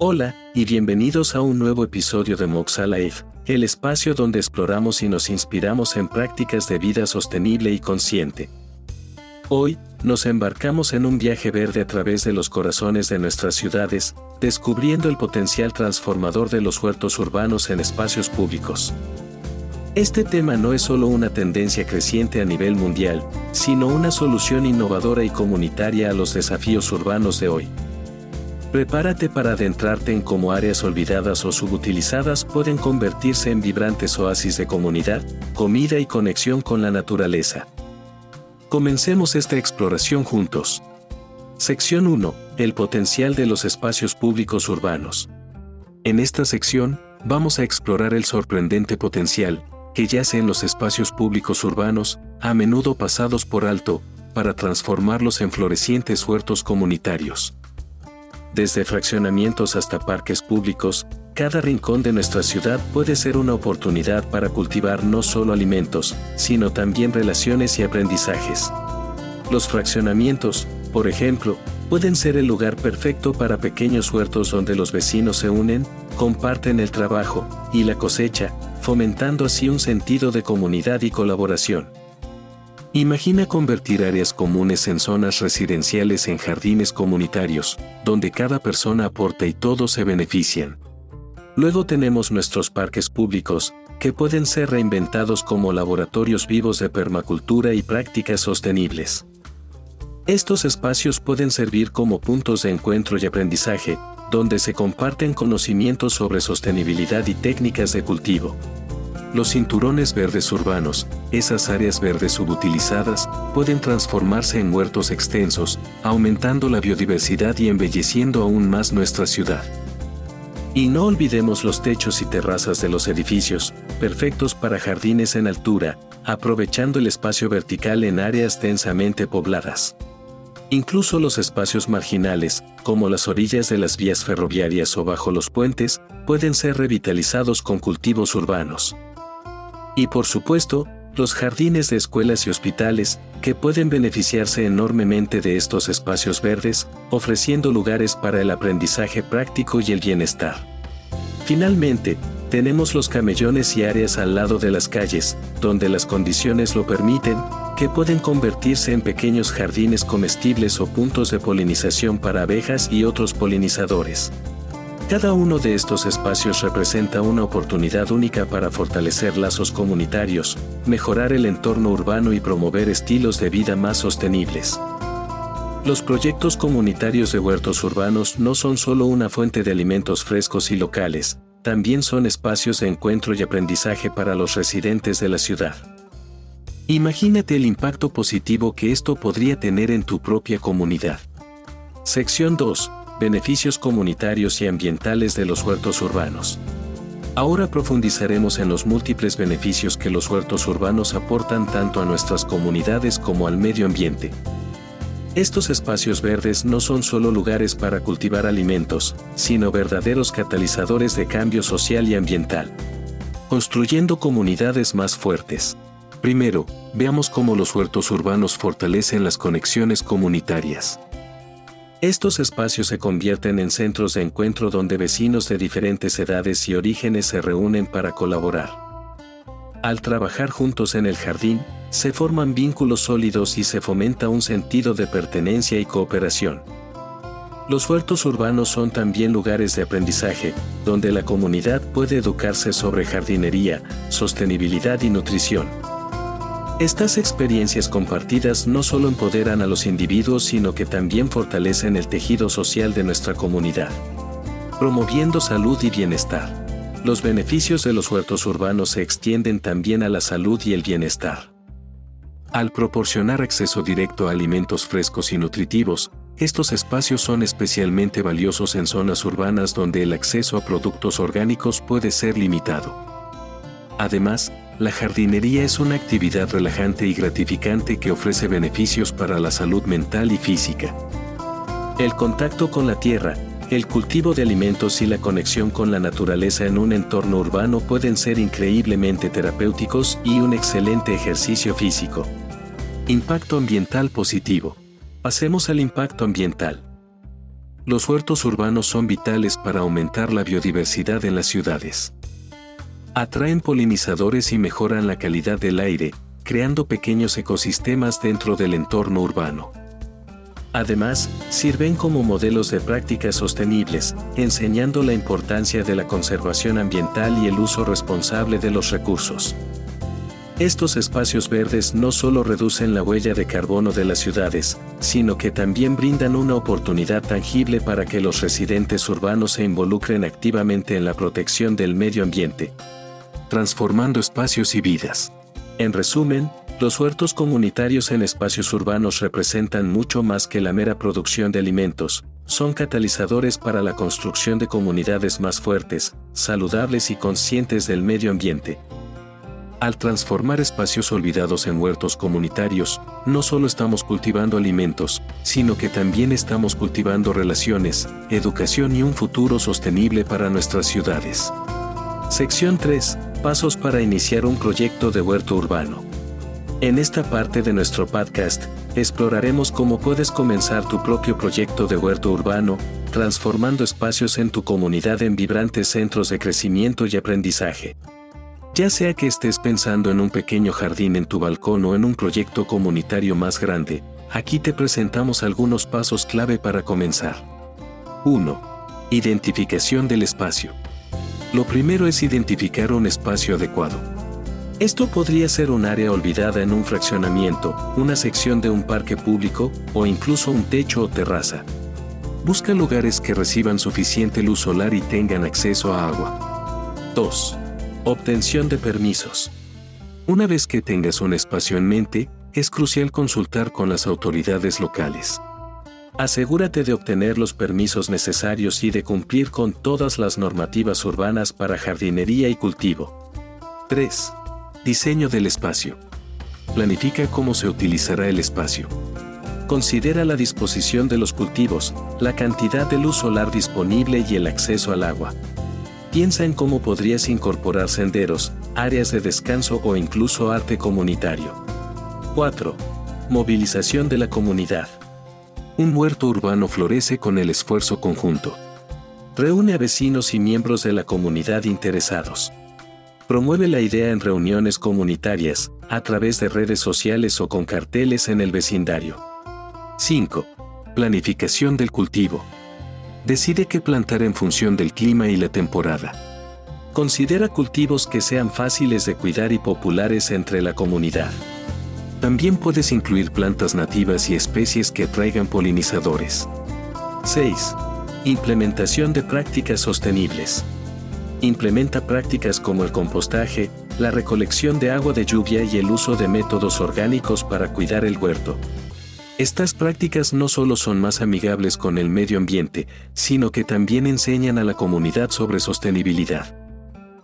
Hola, y bienvenidos a un nuevo episodio de Moxa Life, el espacio donde exploramos y nos inspiramos en prácticas de vida sostenible y consciente. Hoy, nos embarcamos en un viaje verde a través de los corazones de nuestras ciudades, descubriendo el potencial transformador de los huertos urbanos en espacios públicos. Este tema no es solo una tendencia creciente a nivel mundial, sino una solución innovadora y comunitaria a los desafíos urbanos de hoy. Prepárate para adentrarte en cómo áreas olvidadas o subutilizadas pueden convertirse en vibrantes oasis de comunidad, comida y conexión con la naturaleza. Comencemos esta exploración juntos. Sección 1. El potencial de los espacios públicos urbanos. En esta sección, vamos a explorar el sorprendente potencial que yace en los espacios públicos urbanos, a menudo pasados por alto, para transformarlos en florecientes huertos comunitarios. Desde fraccionamientos hasta parques públicos, cada rincón de nuestra ciudad puede ser una oportunidad para cultivar no solo alimentos, sino también relaciones y aprendizajes. Los fraccionamientos, por ejemplo, pueden ser el lugar perfecto para pequeños huertos donde los vecinos se unen, comparten el trabajo y la cosecha, fomentando así un sentido de comunidad y colaboración. Imagina convertir áreas comunes en zonas residenciales en jardines comunitarios, donde cada persona aporta y todos se benefician. Luego tenemos nuestros parques públicos, que pueden ser reinventados como laboratorios vivos de permacultura y prácticas sostenibles. Estos espacios pueden servir como puntos de encuentro y aprendizaje, donde se comparten conocimientos sobre sostenibilidad y técnicas de cultivo. Los cinturones verdes urbanos, esas áreas verdes subutilizadas, pueden transformarse en huertos extensos, aumentando la biodiversidad y embelleciendo aún más nuestra ciudad. Y no olvidemos los techos y terrazas de los edificios, perfectos para jardines en altura, aprovechando el espacio vertical en áreas densamente pobladas. Incluso los espacios marginales, como las orillas de las vías ferroviarias o bajo los puentes, pueden ser revitalizados con cultivos urbanos. Y por supuesto, los jardines de escuelas y hospitales, que pueden beneficiarse enormemente de estos espacios verdes, ofreciendo lugares para el aprendizaje práctico y el bienestar. Finalmente, tenemos los camellones y áreas al lado de las calles, donde las condiciones lo permiten, que pueden convertirse en pequeños jardines comestibles o puntos de polinización para abejas y otros polinizadores. Cada uno de estos espacios representa una oportunidad única para fortalecer lazos comunitarios, mejorar el entorno urbano y promover estilos de vida más sostenibles. Los proyectos comunitarios de huertos urbanos no son solo una fuente de alimentos frescos y locales, también son espacios de encuentro y aprendizaje para los residentes de la ciudad. Imagínate el impacto positivo que esto podría tener en tu propia comunidad. Sección 2 beneficios comunitarios y ambientales de los huertos urbanos. Ahora profundizaremos en los múltiples beneficios que los huertos urbanos aportan tanto a nuestras comunidades como al medio ambiente. Estos espacios verdes no son solo lugares para cultivar alimentos, sino verdaderos catalizadores de cambio social y ambiental. Construyendo comunidades más fuertes. Primero, veamos cómo los huertos urbanos fortalecen las conexiones comunitarias. Estos espacios se convierten en centros de encuentro donde vecinos de diferentes edades y orígenes se reúnen para colaborar. Al trabajar juntos en el jardín, se forman vínculos sólidos y se fomenta un sentido de pertenencia y cooperación. Los huertos urbanos son también lugares de aprendizaje, donde la comunidad puede educarse sobre jardinería, sostenibilidad y nutrición. Estas experiencias compartidas no solo empoderan a los individuos, sino que también fortalecen el tejido social de nuestra comunidad, promoviendo salud y bienestar. Los beneficios de los huertos urbanos se extienden también a la salud y el bienestar. Al proporcionar acceso directo a alimentos frescos y nutritivos, estos espacios son especialmente valiosos en zonas urbanas donde el acceso a productos orgánicos puede ser limitado. Además, la jardinería es una actividad relajante y gratificante que ofrece beneficios para la salud mental y física. El contacto con la tierra, el cultivo de alimentos y la conexión con la naturaleza en un entorno urbano pueden ser increíblemente terapéuticos y un excelente ejercicio físico. Impacto ambiental positivo. Pasemos al impacto ambiental. Los huertos urbanos son vitales para aumentar la biodiversidad en las ciudades. Atraen polinizadores y mejoran la calidad del aire, creando pequeños ecosistemas dentro del entorno urbano. Además, sirven como modelos de prácticas sostenibles, enseñando la importancia de la conservación ambiental y el uso responsable de los recursos. Estos espacios verdes no solo reducen la huella de carbono de las ciudades, sino que también brindan una oportunidad tangible para que los residentes urbanos se involucren activamente en la protección del medio ambiente, transformando espacios y vidas. En resumen, los huertos comunitarios en espacios urbanos representan mucho más que la mera producción de alimentos, son catalizadores para la construcción de comunidades más fuertes, saludables y conscientes del medio ambiente, al transformar espacios olvidados en huertos comunitarios, no solo estamos cultivando alimentos, sino que también estamos cultivando relaciones, educación y un futuro sostenible para nuestras ciudades. Sección 3. Pasos para iniciar un proyecto de huerto urbano. En esta parte de nuestro podcast, exploraremos cómo puedes comenzar tu propio proyecto de huerto urbano, transformando espacios en tu comunidad en vibrantes centros de crecimiento y aprendizaje. Ya sea que estés pensando en un pequeño jardín en tu balcón o en un proyecto comunitario más grande, aquí te presentamos algunos pasos clave para comenzar. 1. Identificación del espacio. Lo primero es identificar un espacio adecuado. Esto podría ser un área olvidada en un fraccionamiento, una sección de un parque público o incluso un techo o terraza. Busca lugares que reciban suficiente luz solar y tengan acceso a agua. 2. Obtención de permisos. Una vez que tengas un espacio en mente, es crucial consultar con las autoridades locales. Asegúrate de obtener los permisos necesarios y de cumplir con todas las normativas urbanas para jardinería y cultivo. 3. Diseño del espacio. Planifica cómo se utilizará el espacio. Considera la disposición de los cultivos, la cantidad de luz solar disponible y el acceso al agua. Piensa en cómo podrías incorporar senderos, áreas de descanso o incluso arte comunitario. 4. Movilización de la comunidad. Un huerto urbano florece con el esfuerzo conjunto. Reúne a vecinos y miembros de la comunidad interesados. Promueve la idea en reuniones comunitarias, a través de redes sociales o con carteles en el vecindario. 5. Planificación del cultivo. Decide qué plantar en función del clima y la temporada. Considera cultivos que sean fáciles de cuidar y populares entre la comunidad. También puedes incluir plantas nativas y especies que atraigan polinizadores. 6. Implementación de prácticas sostenibles. Implementa prácticas como el compostaje, la recolección de agua de lluvia y el uso de métodos orgánicos para cuidar el huerto. Estas prácticas no solo son más amigables con el medio ambiente, sino que también enseñan a la comunidad sobre sostenibilidad.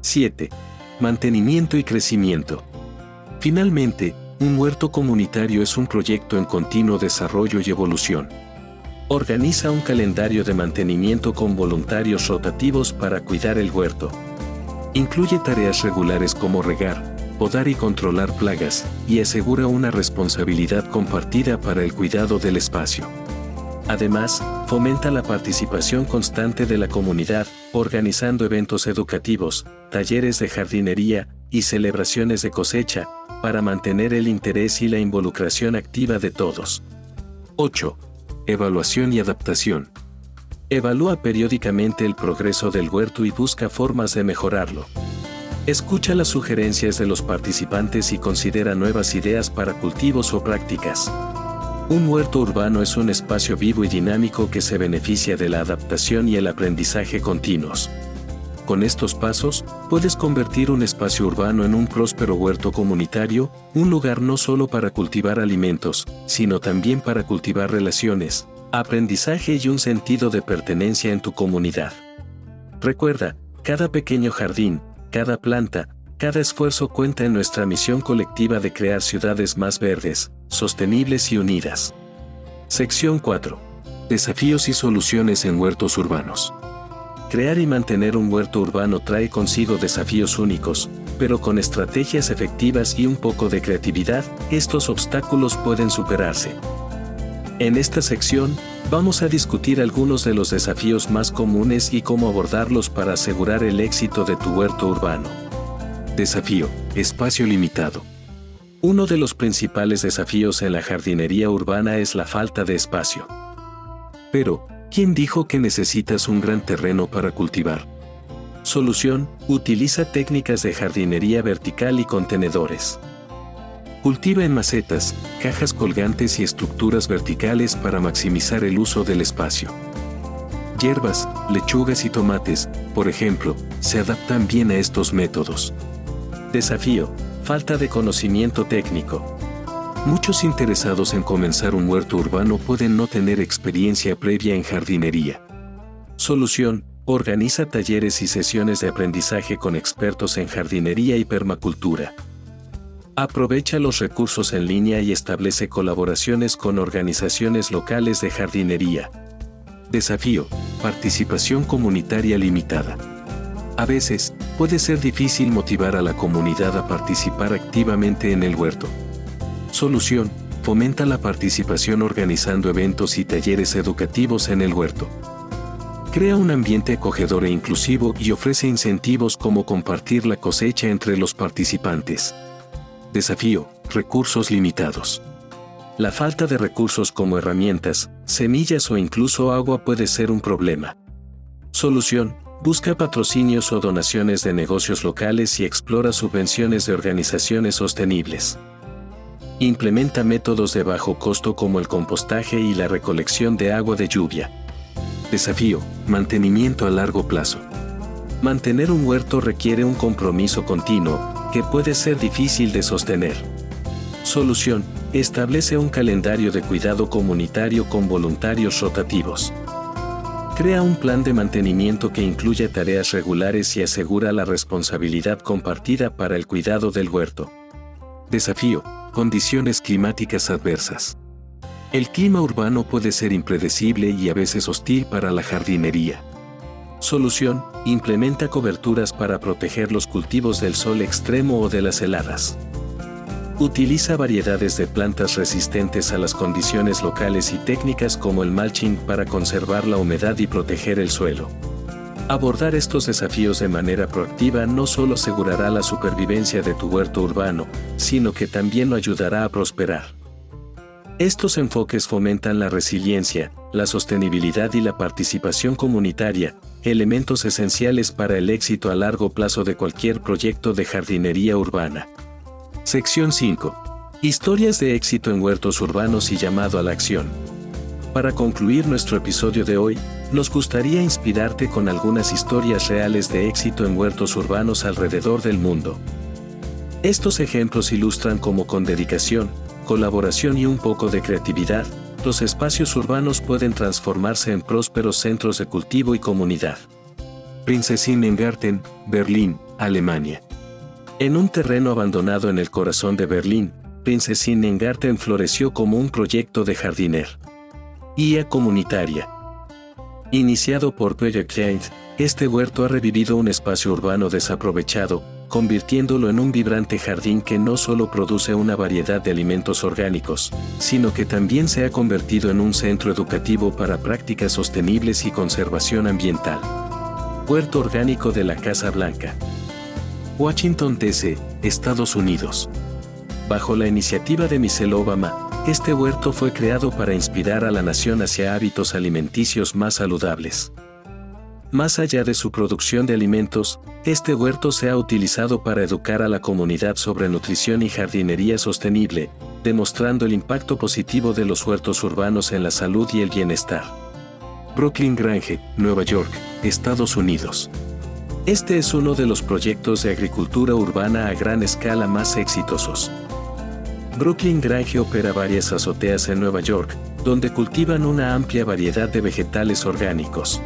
7. Mantenimiento y crecimiento. Finalmente, un huerto comunitario es un proyecto en continuo desarrollo y evolución. Organiza un calendario de mantenimiento con voluntarios rotativos para cuidar el huerto. Incluye tareas regulares como regar, podar y controlar plagas, y asegura una responsabilidad compartida para el cuidado del espacio. Además, fomenta la participación constante de la comunidad, organizando eventos educativos, talleres de jardinería y celebraciones de cosecha, para mantener el interés y la involucración activa de todos. 8. Evaluación y adaptación. Evalúa periódicamente el progreso del huerto y busca formas de mejorarlo. Escucha las sugerencias de los participantes y considera nuevas ideas para cultivos o prácticas. Un huerto urbano es un espacio vivo y dinámico que se beneficia de la adaptación y el aprendizaje continuos. Con estos pasos, puedes convertir un espacio urbano en un próspero huerto comunitario, un lugar no solo para cultivar alimentos, sino también para cultivar relaciones, aprendizaje y un sentido de pertenencia en tu comunidad. Recuerda, cada pequeño jardín, cada planta, cada esfuerzo cuenta en nuestra misión colectiva de crear ciudades más verdes, sostenibles y unidas. Sección 4. Desafíos y soluciones en huertos urbanos. Crear y mantener un huerto urbano trae consigo desafíos únicos, pero con estrategias efectivas y un poco de creatividad, estos obstáculos pueden superarse. En esta sección, Vamos a discutir algunos de los desafíos más comunes y cómo abordarlos para asegurar el éxito de tu huerto urbano. Desafío, espacio limitado. Uno de los principales desafíos en la jardinería urbana es la falta de espacio. Pero, ¿quién dijo que necesitas un gran terreno para cultivar? Solución, utiliza técnicas de jardinería vertical y contenedores. Cultiva en macetas, cajas colgantes y estructuras verticales para maximizar el uso del espacio. Hierbas, lechugas y tomates, por ejemplo, se adaptan bien a estos métodos. Desafío, falta de conocimiento técnico. Muchos interesados en comenzar un huerto urbano pueden no tener experiencia previa en jardinería. Solución, organiza talleres y sesiones de aprendizaje con expertos en jardinería y permacultura. Aprovecha los recursos en línea y establece colaboraciones con organizaciones locales de jardinería. Desafío, participación comunitaria limitada. A veces, puede ser difícil motivar a la comunidad a participar activamente en el huerto. Solución, fomenta la participación organizando eventos y talleres educativos en el huerto. Crea un ambiente acogedor e inclusivo y ofrece incentivos como compartir la cosecha entre los participantes. Desafío, recursos limitados. La falta de recursos como herramientas, semillas o incluso agua puede ser un problema. Solución, busca patrocinios o donaciones de negocios locales y explora subvenciones de organizaciones sostenibles. Implementa métodos de bajo costo como el compostaje y la recolección de agua de lluvia. Desafío, mantenimiento a largo plazo. Mantener un huerto requiere un compromiso continuo, que puede ser difícil de sostener. Solución, establece un calendario de cuidado comunitario con voluntarios rotativos. Crea un plan de mantenimiento que incluya tareas regulares y asegura la responsabilidad compartida para el cuidado del huerto. Desafío, condiciones climáticas adversas. El clima urbano puede ser impredecible y a veces hostil para la jardinería. Solución, implementa coberturas para proteger los cultivos del sol extremo o de las heladas. Utiliza variedades de plantas resistentes a las condiciones locales y técnicas como el mulching para conservar la humedad y proteger el suelo. Abordar estos desafíos de manera proactiva no solo asegurará la supervivencia de tu huerto urbano, sino que también lo ayudará a prosperar. Estos enfoques fomentan la resiliencia, la sostenibilidad y la participación comunitaria, elementos esenciales para el éxito a largo plazo de cualquier proyecto de jardinería urbana. Sección 5. Historias de éxito en huertos urbanos y llamado a la acción. Para concluir nuestro episodio de hoy, nos gustaría inspirarte con algunas historias reales de éxito en huertos urbanos alrededor del mundo. Estos ejemplos ilustran cómo con dedicación, colaboración y un poco de creatividad, los espacios urbanos pueden transformarse en prósperos centros de cultivo y comunidad. Prinzessinnengarten, Berlín, Alemania. En un terreno abandonado en el corazón de Berlín, Prinzessinnengarten floreció como un proyecto de jardiner. IA comunitaria. Iniciado por Project este huerto ha revivido un espacio urbano desaprovechado, convirtiéndolo en un vibrante jardín que no solo produce una variedad de alimentos orgánicos, sino que también se ha convertido en un centro educativo para prácticas sostenibles y conservación ambiental. Huerto Orgánico de la Casa Blanca. Washington, D.C., Estados Unidos. Bajo la iniciativa de Michelle Obama, este huerto fue creado para inspirar a la nación hacia hábitos alimenticios más saludables. Más allá de su producción de alimentos, este huerto se ha utilizado para educar a la comunidad sobre nutrición y jardinería sostenible, demostrando el impacto positivo de los huertos urbanos en la salud y el bienestar. Brooklyn Grange, Nueva York, Estados Unidos. Este es uno de los proyectos de agricultura urbana a gran escala más exitosos. Brooklyn Grange opera varias azoteas en Nueva York, donde cultivan una amplia variedad de vegetales orgánicos.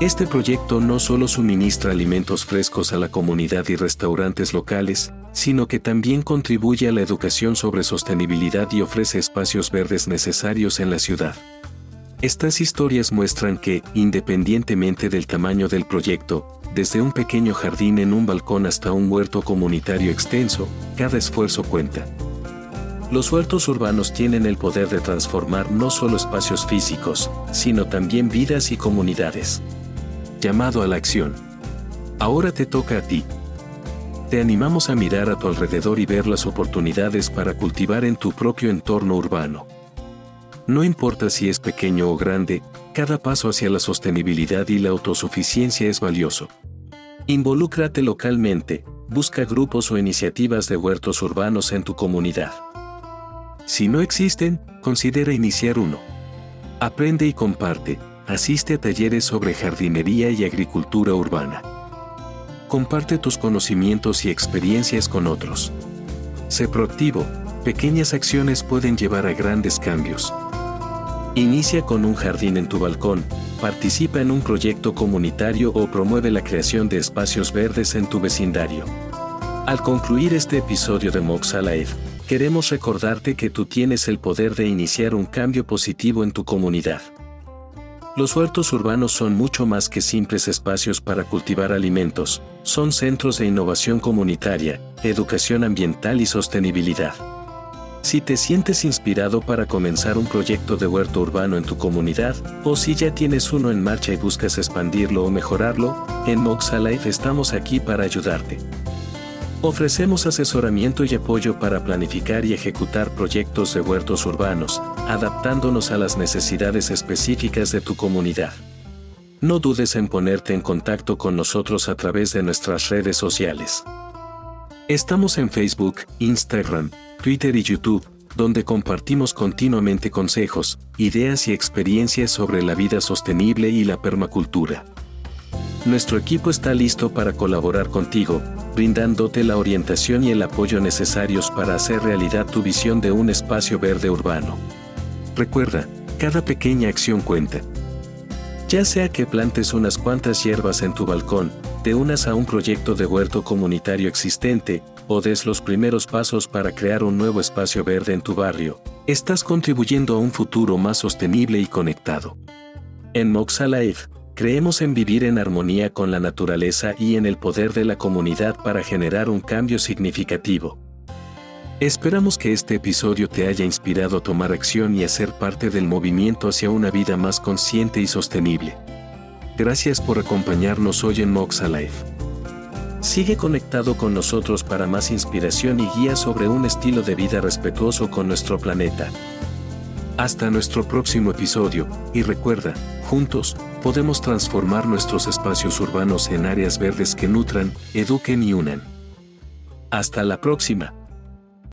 Este proyecto no solo suministra alimentos frescos a la comunidad y restaurantes locales, sino que también contribuye a la educación sobre sostenibilidad y ofrece espacios verdes necesarios en la ciudad. Estas historias muestran que, independientemente del tamaño del proyecto, desde un pequeño jardín en un balcón hasta un huerto comunitario extenso, cada esfuerzo cuenta. Los huertos urbanos tienen el poder de transformar no solo espacios físicos, sino también vidas y comunidades. Llamado a la acción. Ahora te toca a ti. Te animamos a mirar a tu alrededor y ver las oportunidades para cultivar en tu propio entorno urbano. No importa si es pequeño o grande, cada paso hacia la sostenibilidad y la autosuficiencia es valioso. Involúcrate localmente, busca grupos o iniciativas de huertos urbanos en tu comunidad. Si no existen, considera iniciar uno. Aprende y comparte, asiste a talleres sobre jardinería y agricultura urbana. Comparte tus conocimientos y experiencias con otros. Sé proactivo, pequeñas acciones pueden llevar a grandes cambios. Inicia con un jardín en tu balcón, participa en un proyecto comunitario o promueve la creación de espacios verdes en tu vecindario. Al concluir este episodio de Moxa Life, queremos recordarte que tú tienes el poder de iniciar un cambio positivo en tu comunidad. Los huertos urbanos son mucho más que simples espacios para cultivar alimentos, son centros de innovación comunitaria, educación ambiental y sostenibilidad. Si te sientes inspirado para comenzar un proyecto de huerto urbano en tu comunidad, o si ya tienes uno en marcha y buscas expandirlo o mejorarlo, en Moxa Life estamos aquí para ayudarte. Ofrecemos asesoramiento y apoyo para planificar y ejecutar proyectos de huertos urbanos, adaptándonos a las necesidades específicas de tu comunidad. No dudes en ponerte en contacto con nosotros a través de nuestras redes sociales. Estamos en Facebook, Instagram, Twitter y YouTube, donde compartimos continuamente consejos, ideas y experiencias sobre la vida sostenible y la permacultura. Nuestro equipo está listo para colaborar contigo, brindándote la orientación y el apoyo necesarios para hacer realidad tu visión de un espacio verde urbano. Recuerda, cada pequeña acción cuenta. Ya sea que plantes unas cuantas hierbas en tu balcón, te unas a un proyecto de huerto comunitario existente, o des los primeros pasos para crear un nuevo espacio verde en tu barrio, estás contribuyendo a un futuro más sostenible y conectado. En Moxa Life, Creemos en vivir en armonía con la naturaleza y en el poder de la comunidad para generar un cambio significativo. Esperamos que este episodio te haya inspirado a tomar acción y a ser parte del movimiento hacia una vida más consciente y sostenible. Gracias por acompañarnos hoy en Moxa Life. Sigue conectado con nosotros para más inspiración y guía sobre un estilo de vida respetuoso con nuestro planeta. Hasta nuestro próximo episodio, y recuerda, juntos, podemos transformar nuestros espacios urbanos en áreas verdes que nutran, eduquen y unan. Hasta la próxima.